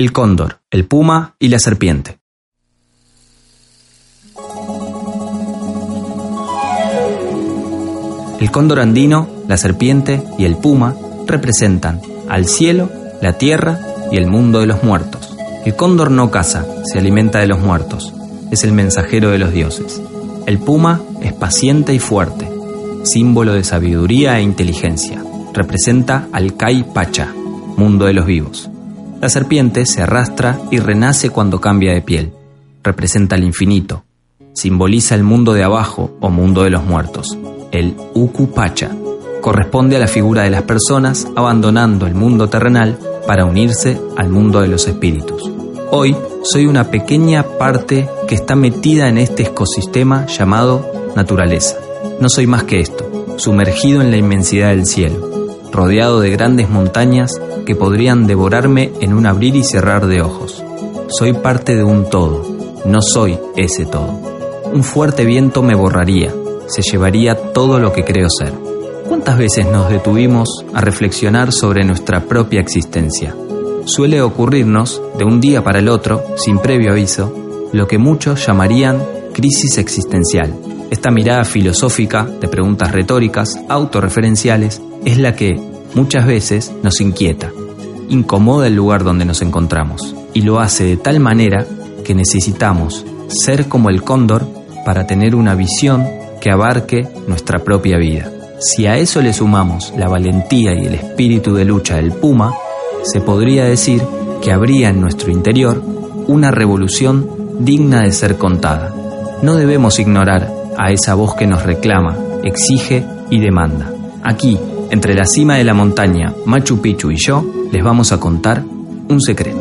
el cóndor, el puma y la serpiente. El cóndor andino, la serpiente y el puma representan al cielo, la tierra y el mundo de los muertos. El cóndor no caza, se alimenta de los muertos, es el mensajero de los dioses. El puma es paciente y fuerte, símbolo de sabiduría e inteligencia. Representa al Kai Pacha, mundo de los vivos. La serpiente se arrastra y renace cuando cambia de piel. Representa el infinito. Simboliza el mundo de abajo o mundo de los muertos. El Ukupacha corresponde a la figura de las personas abandonando el mundo terrenal para unirse al mundo de los espíritus. Hoy soy una pequeña parte que está metida en este ecosistema llamado naturaleza. No soy más que esto, sumergido en la inmensidad del cielo, rodeado de grandes montañas que podrían devorarme en un abrir y cerrar de ojos. Soy parte de un todo, no soy ese todo. Un fuerte viento me borraría, se llevaría todo lo que creo ser. ¿Cuántas veces nos detuvimos a reflexionar sobre nuestra propia existencia? Suele ocurrirnos, de un día para el otro, sin previo aviso, lo que muchos llamarían crisis existencial. Esta mirada filosófica de preguntas retóricas, autorreferenciales, es la que, muchas veces nos inquieta, incomoda el lugar donde nos encontramos y lo hace de tal manera que necesitamos ser como el cóndor para tener una visión que abarque nuestra propia vida. Si a eso le sumamos la valentía y el espíritu de lucha del puma, se podría decir que habría en nuestro interior una revolución digna de ser contada. No debemos ignorar a esa voz que nos reclama, exige y demanda. Aquí, entre la cima de la montaña Machu Picchu y yo, les vamos a contar un secreto.